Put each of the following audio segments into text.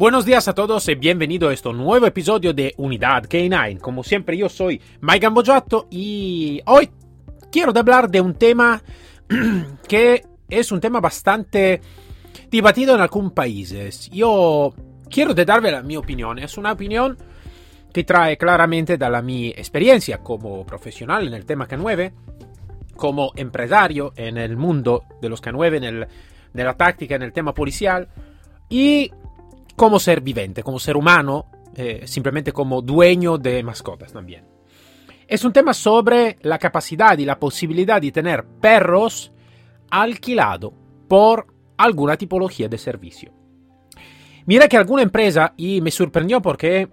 Buenos días a todos y bienvenido a este nuevo episodio de Unidad K9. Como siempre yo soy Mike Gambojato y hoy quiero hablar de un tema que es un tema bastante debatido en algunos países. Yo quiero darle la mi opinión. Es una opinión que trae claramente de la mi experiencia como profesional en el tema K9, como empresario en el mundo de los K9, en, el, de la táctica, en el tema policial y como ser vivente, como ser humano, eh, simplemente como dueño de mascotas también. Es un tema sobre la capacidad y la posibilidad de tener perros alquilados por alguna tipología de servicio. Mira que alguna empresa, y me sorprendió porque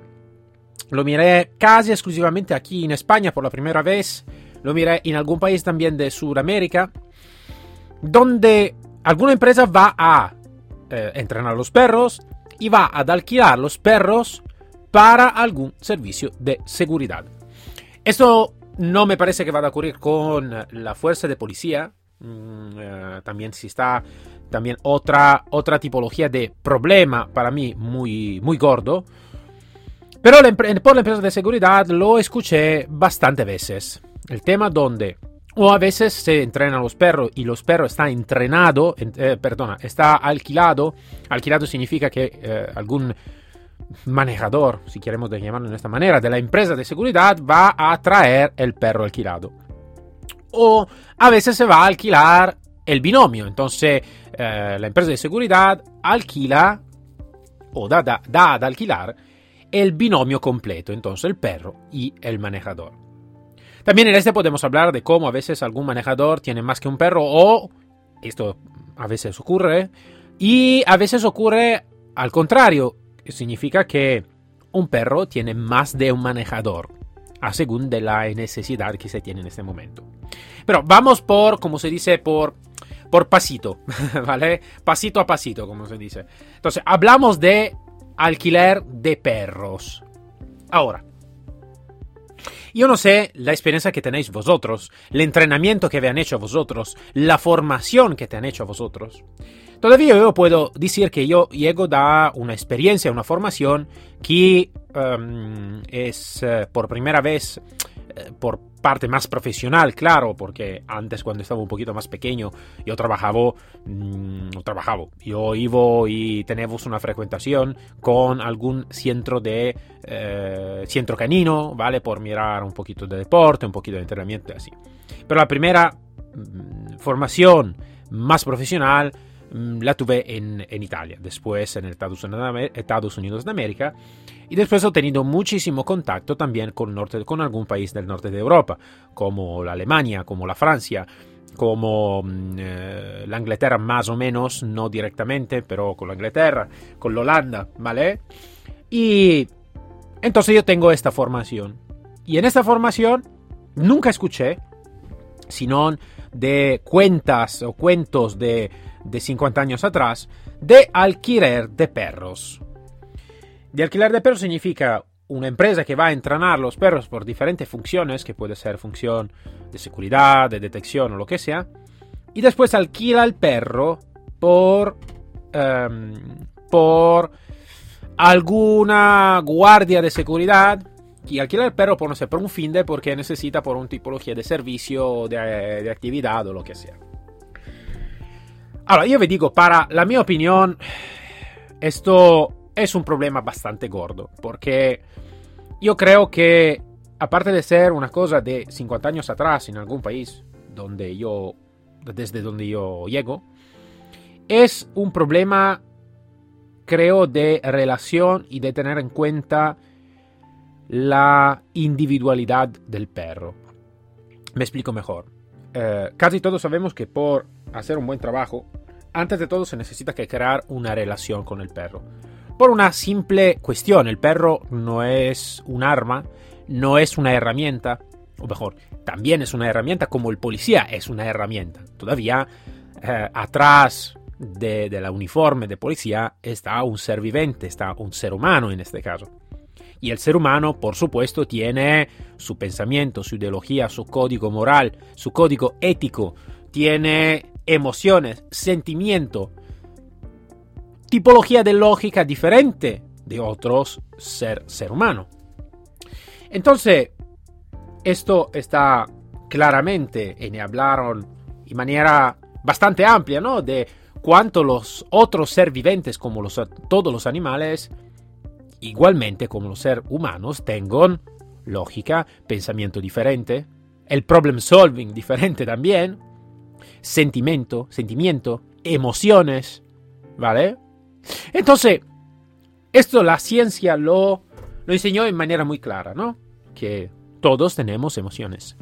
lo miré casi exclusivamente aquí en España por la primera vez, lo miré en algún país también de Sudamérica, donde alguna empresa va a eh, entrenar a los perros, y va a alquilar los perros para algún servicio de seguridad. Esto no me parece que va a ocurrir con la fuerza de policía. Mm, eh, también si está también otra, otra tipología de problema para mí muy, muy gordo. Pero por la empresa de seguridad lo escuché bastante veces. El tema donde o a veces se entrenan los perros y los perros están entrenados, eh, perdona, está alquilado. Alquilado significa que eh, algún manejador, si queremos llamarlo de esta manera, de la empresa de seguridad va a traer el perro alquilado. O a veces se va a alquilar el binomio. Entonces eh, la empresa de seguridad alquila o da, da, da ad alquilar el binomio completo. Entonces el perro y el manejador. También en este podemos hablar de cómo a veces algún manejador tiene más que un perro o esto a veces ocurre y a veces ocurre al contrario, significa que un perro tiene más de un manejador a según de la necesidad que se tiene en este momento. Pero vamos por, como se dice, por, por pasito, ¿vale? Pasito a pasito, como se dice. Entonces, hablamos de alquiler de perros. Ahora, yo no sé la experiencia que tenéis vosotros, el entrenamiento que habían hecho vosotros, la formación que te han hecho vosotros. Todavía yo puedo decir que yo llego da una experiencia, una formación que um, es uh, por primera vez uh, por parte más profesional, claro, porque antes cuando estaba un poquito más pequeño yo trabajaba, mmm, trabajaba, yo iba y teníamos una frecuentación con algún centro de eh, centro canino, ¿vale? Por mirar un poquito de deporte, un poquito de entrenamiento así. Pero la primera mmm, formación más profesional la tuve en, en, Italia, después en Estados Unidos de América y después he tenido muchísimo contacto también con, norte, con algún país del norte de Europa, como la Alemania, como la Francia, como mm, eh, la Inglaterra más o menos, no directamente, pero con la Inglaterra, con la Holanda, ¿vale? Y entonces yo tengo esta formación. Y en esta formación nunca escuché, sino de cuentas o cuentos de, de 50 años atrás, de alquiler de perros. De alquiler de perros significa una empresa que va a entrenar los perros por diferentes funciones, que puede ser función de seguridad, de detección o lo que sea, y después alquila el perro por, um, por alguna guardia de seguridad el perro por, no sé, por un fin de porque necesita por una tipología de servicio, de, de actividad o lo que sea. Ahora, yo vi digo, para la mia opinión, esto es un problema bastante gordo, porque yo creo que, aparte de ser una cosa de 50 años atrás en algún país donde yo, desde donde yo llego, es un problema, creo, de relación y de tener en cuenta la individualidad del perro. Me explico mejor. Eh, casi todos sabemos que por hacer un buen trabajo, antes de todo se necesita que crear una relación con el perro Por una simple cuestión, el perro no es un arma, no es una herramienta, o mejor, también es una herramienta como el policía es una herramienta. Todavía eh, atrás de, de la uniforme de policía está un ser vivente, está un ser humano en este caso. Y el ser humano, por supuesto, tiene su pensamiento, su ideología, su código moral, su código ético, tiene emociones, sentimiento, tipología de lógica diferente de otros ser, ser humano. Entonces, esto está claramente, y hablaron de manera bastante amplia, ¿no? De cuánto los otros seres viventes, como los, todos los animales, igualmente como los seres humanos, tengan lógica, pensamiento diferente, el problem solving diferente también, sentimiento, sentimiento, emociones, ¿vale? Entonces, esto la ciencia lo, lo enseñó en manera muy clara, ¿no? Que todos tenemos emociones.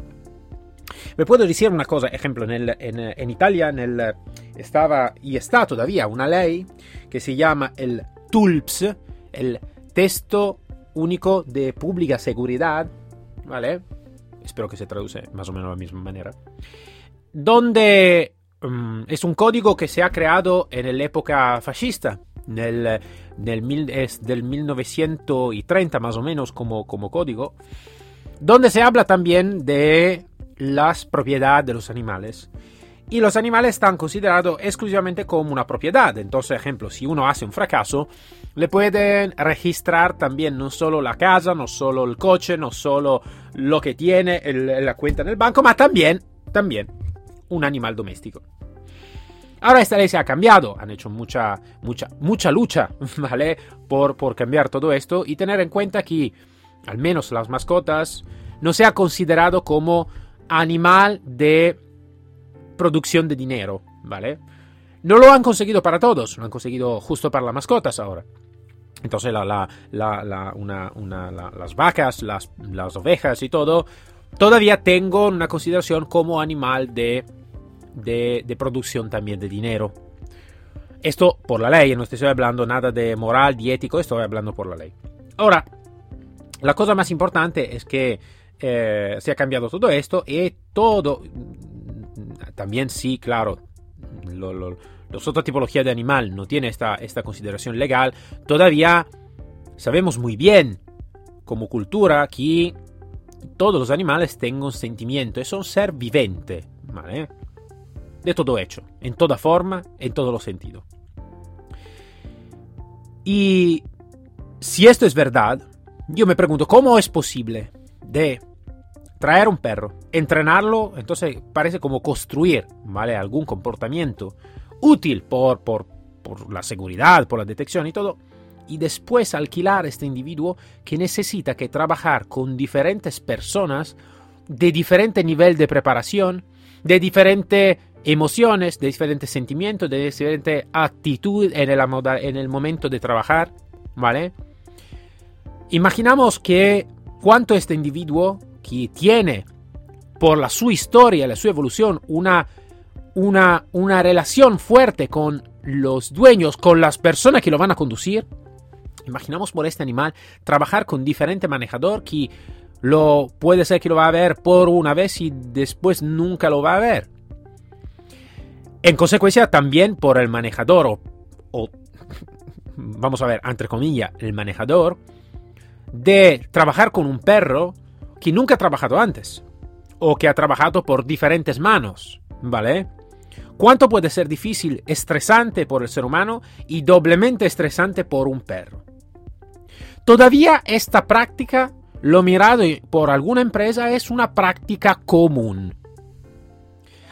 Me puedo decir una cosa, ejemplo, en, en, Italia en el, estaba y está todavía una ley que se llama el TULPS, el Texto Único de Pública Seguridad, ¿vale? Espero que se traduce más o menos de la misma manera. Donde um, es un código que se ha creado en la época fascista, es del 1930 más o menos como, como código, donde se habla también de las propiedades de los animales. Y los animales están considerados exclusivamente como una propiedad. Entonces, ejemplo, si uno hace un fracaso, le pueden registrar también no solo la casa, no solo el coche, no solo lo que tiene, la cuenta en el banco, pero también, también un animal doméstico. Ahora esta ley se ha cambiado, han hecho mucha, mucha, mucha lucha, ¿vale? Por, por cambiar todo esto y tener en cuenta que al menos las mascotas no se ha considerado como animal de producción de dinero, ¿vale? No lo han conseguido para todos, lo han conseguido justo para las mascotas ahora. Entonces la, una, una, las vacas, las, las ovejas y todo, todavía tengo una consideración como animal de de, producción también de dinero. Esto por la ley, no estoy hablando nada de moral, de ético, estoy hablando por la ley. Ahora, la cosa más importante es que eh, se ha cambiado todo esto y todo, también sí, claro, lo, lo, los otra tipología de animal no tiene esta, esta consideración legal, todavía sabemos muy bien como cultura que todos los animales tienen sentimiento y son ser vivente, ¿vale? de todo hecho, en toda forma, en todos los sentidos. Y si esto es verdad, yo me pregunto, ¿cómo es posible de traer un perro, entrenarlo, entonces parece como construir, ¿vale? Algún comportamiento útil por, por, por la seguridad, por la detección y todo, y después alquilar este individuo que necesita que trabajar con diferentes personas de diferente nivel de preparación, de diferente emociones, de diferentes sentimientos, de diferente actitud en el, en el momento de trabajar, ¿vale? Imaginamos que cuánto este individuo que tiene por la su historia, la su evolución, una, una, una relación fuerte con los dueños, con las personas que lo van a conducir, imaginamos por este animal trabajar con diferente manejador que lo puede ser que lo va a ver por una vez y después nunca lo va a ver. En consecuencia, también por el manejador, o, vamos a ver, entre comillas, el manejador, de trabajar con un perro que nunca ha trabajado antes, o que ha trabajado por diferentes manos, ¿vale? ¿Cuánto puede ser difícil, estresante por el ser humano y doblemente estresante por un perro? Todavía esta práctica, lo mirado por alguna empresa, es una práctica común.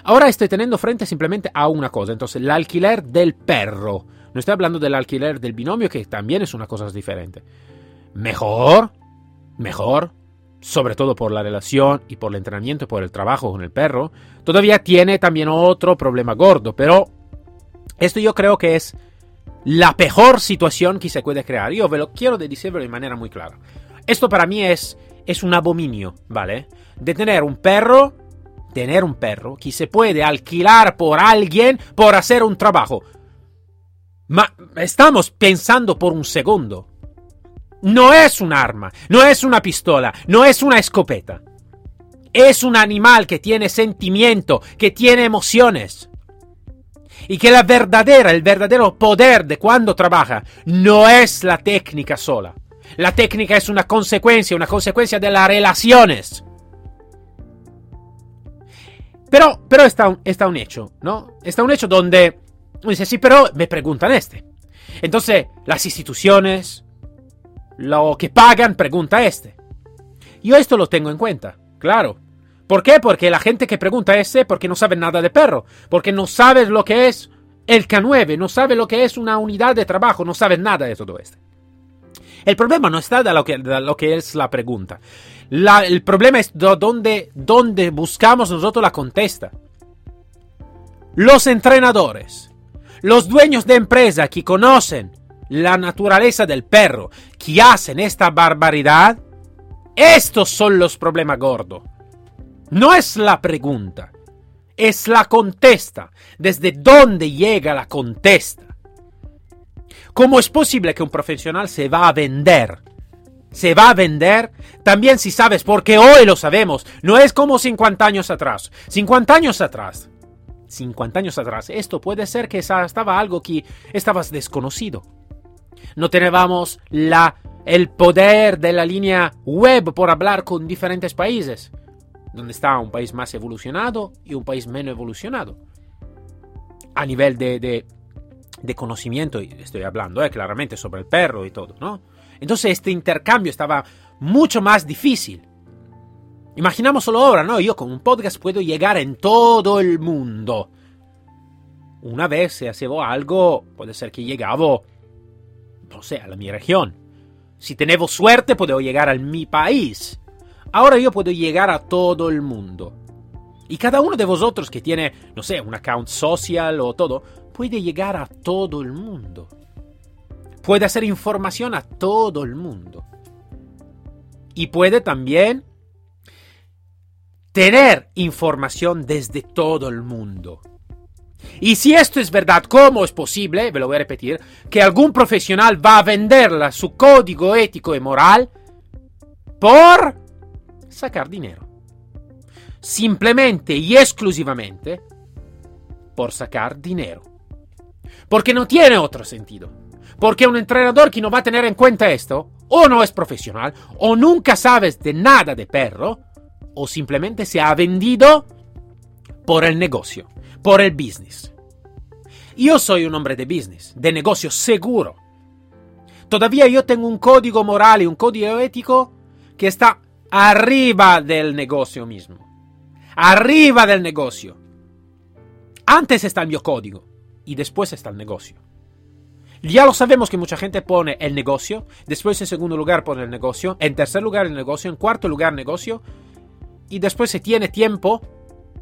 Ahora estoy teniendo frente simplemente a una cosa, entonces el alquiler del perro. No estoy hablando del alquiler del binomio, que también es una cosa diferente. Mejor, mejor, sobre todo por la relación y por el entrenamiento y por el trabajo con el perro. Todavía tiene también otro problema gordo, pero esto yo creo que es la peor situación que se puede crear. Yo lo quiero decirlo de manera muy clara. Esto para mí es, es un abominio, ¿vale? De tener un perro tener un perro que se puede alquilar por alguien por hacer un trabajo. Ma estamos pensando por un segundo. No es un arma, no es una pistola, no es una escopeta. Es un animal que tiene sentimiento, que tiene emociones. Y que la verdadera, el verdadero poder de cuando trabaja no es la técnica sola. La técnica es una consecuencia, una consecuencia de las relaciones. Pero, pero está, está un hecho, ¿no? Está un hecho donde dice, sí, pero me preguntan este. Entonces, las instituciones, lo que pagan, pregunta este. Yo esto lo tengo en cuenta, claro. ¿Por qué? Porque la gente que pregunta este, porque no sabe nada de perro, porque no sabe lo que es el K9, no sabe lo que es una unidad de trabajo, no sabe nada de todo esto. El problema no está de lo que, lo que es la pregunta. El problema es dónde, dónde buscamos nosotros la contesta. Los entrenadores, los dueños de empresa que conocen la naturaleza del perro, que hacen esta barbaridad, estos son los problemas gordos. No es la pregunta, es la contesta. ¿Desde dónde llega la contesta? ¿Cómo es posible que un profesional se va a vender? Se va a vender también si sabes, porque hoy lo sabemos, no es como 50 años atrás. 50 años atrás, 50 años atrás, esto puede ser que estaba algo que estabas desconocido. No teníamos la, el poder de la línea web por hablar con diferentes países, donde está un país más evolucionado y un país menos evolucionado. A nivel de, de conocimiento, estoy hablando eh, claramente sobre el perro y todo, ¿no? Entonces este intercambio estaba mucho más difícil. Imaginamos solo ahora, ¿no? Yo con un podcast puedo llegar en todo el mundo. Una vez se hacía algo, puede ser que llegaba, no sé, a mi región. Si tenemos suerte, puedo llegar a mi país. Ahora yo puedo llegar a todo el mundo. Y cada uno de vosotros que tiene, no sé, un account social o todo, puede llegar a todo el mundo. Puede hacer información a todo el mundo. Y puede también tener información desde todo el mundo. Y si esto es verdad, ¿cómo es posible, ve lo voy a repetir, que algún profesional va a venderla su código ético y moral por sacar dinero? Simplemente y exclusivamente por sacar dinero. Porque no tiene otro sentido. Porque un entrenador que no va a tener en cuenta esto, o no es profesional, o nunca sabes de nada de perro, o simplemente se ha vendido por el negocio, por el business. Yo soy un hombre de business, de negocio seguro. Todavía yo tengo un código moral y un código ético que está arriba del negocio mismo. Arriba del negocio. Antes está el mio código y después está el negocio. Ya lo sabemos que mucha gente pone el negocio, después en segundo lugar pone el negocio, en tercer lugar el negocio, en cuarto lugar negocio, y después se tiene tiempo,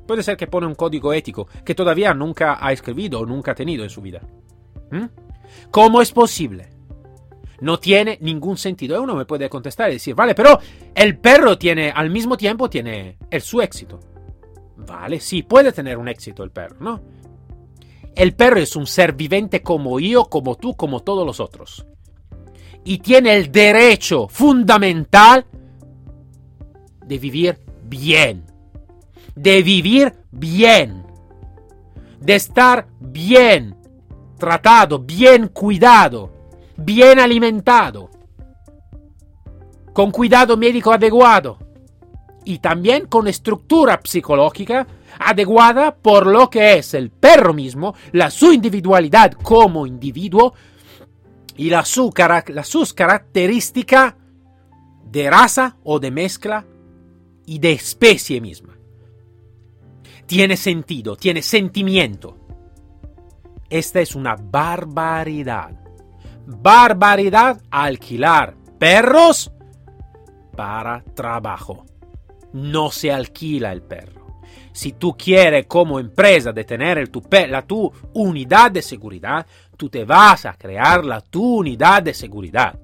puede ser que pone un código ético que todavía nunca ha escrito o nunca ha tenido en su vida. ¿Mm? ¿Cómo es posible? No tiene ningún sentido. Uno me puede contestar y decir, vale, pero el perro tiene, al mismo tiempo tiene el su éxito. Vale, sí, puede tener un éxito el perro, ¿no? El perro es un ser viviente como yo, como tú, como todos los otros. Y tiene el derecho fundamental de vivir bien. De vivir bien. De estar bien tratado, bien cuidado, bien alimentado. Con cuidado médico adecuado. Y también con estructura psicológica adecuada por lo que es el perro mismo, la su individualidad como individuo y la su, sus características de raza o de mezcla y de especie misma. Tiene sentido, tiene sentimiento. Esta es una barbaridad. Barbaridad alquilar perros para trabajo. No se alquila el perro si tú quieres como empresa detener el tu, la tu unidad de seguridad, tú te vas a crear la tu unidad de seguridad.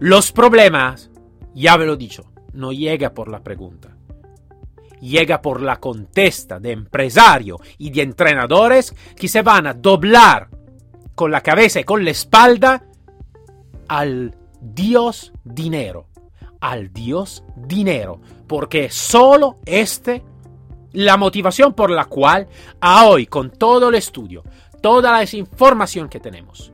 Los problemas, ya me lo he dicho, no llega por la pregunta. Llega por la contesta de empresarios y de entrenadores que se van a doblar con la cabeza y con la espalda al Dios dinero, al Dios dinero, porque solo este la motivación por la cual a hoy con todo el estudio, toda la información que tenemos,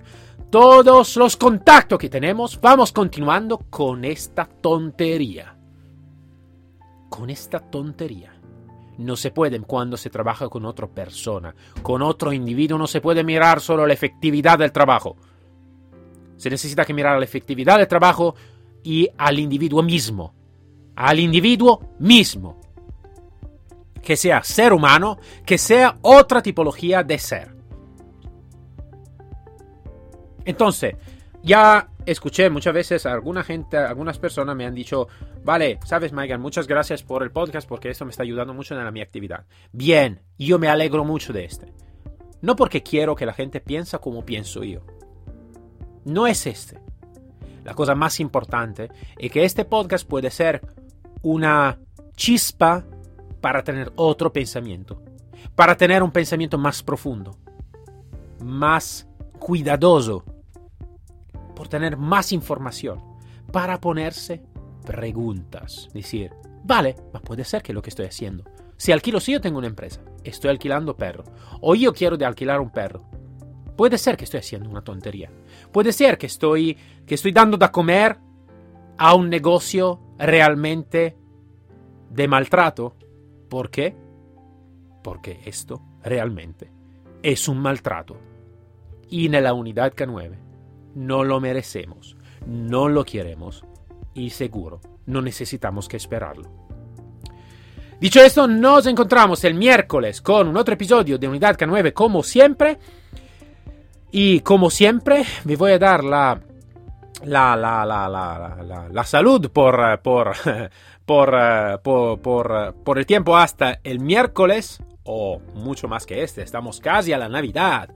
todos los contactos que tenemos, vamos continuando con esta tontería. Con esta tontería. No se puede cuando se trabaja con otra persona, con otro individuo, no se puede mirar solo la efectividad del trabajo. Se necesita que mirar la efectividad del trabajo y al individuo mismo. Al individuo mismo. Que sea ser humano, que sea otra tipología de ser. Entonces, ya escuché muchas veces a alguna gente, algunas personas me han dicho, vale, sabes, Megan, muchas gracias por el podcast porque esto me está ayudando mucho en mi actividad. Bien, yo me alegro mucho de este. No porque quiero que la gente piense como pienso yo. No es este. La cosa más importante es que este podcast puede ser una chispa para tener otro pensamiento, para tener un pensamiento más profundo, más cuidadoso por tener más información, para ponerse preguntas. Decir, vale, puede ser que lo que estoy haciendo. Si alquilo, si yo tengo una empresa, estoy alquilando perro, o yo quiero de alquilar un perro, puede ser que estoy haciendo una tontería. Puede ser que estoy, que estoy dando de comer a un negocio realmente de maltrato. ¿Por qué? Porque esto realmente es un maltrato. Y en la unidad K9 no lo merecemos, no lo queremos y seguro no necesitamos que esperarlo. Dicho esto, nos encontramos el miércoles con un otro episodio de Unidad K9 como siempre. Y como siempre, me voy a dar la, la, la, la, la, salud por, por, por, por, por el tiempo hasta el miércoles, o mucho más que este, estamos casi a la Navidad.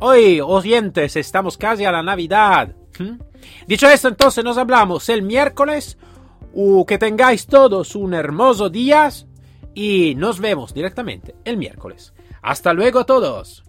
Hoy, oyentes, estamos casi a la Navidad. Dicho esto, entonces nos hablamos el miércoles. Uh, que tengáis todos un hermoso día y nos vemos directamente el miércoles. Hasta luego todos.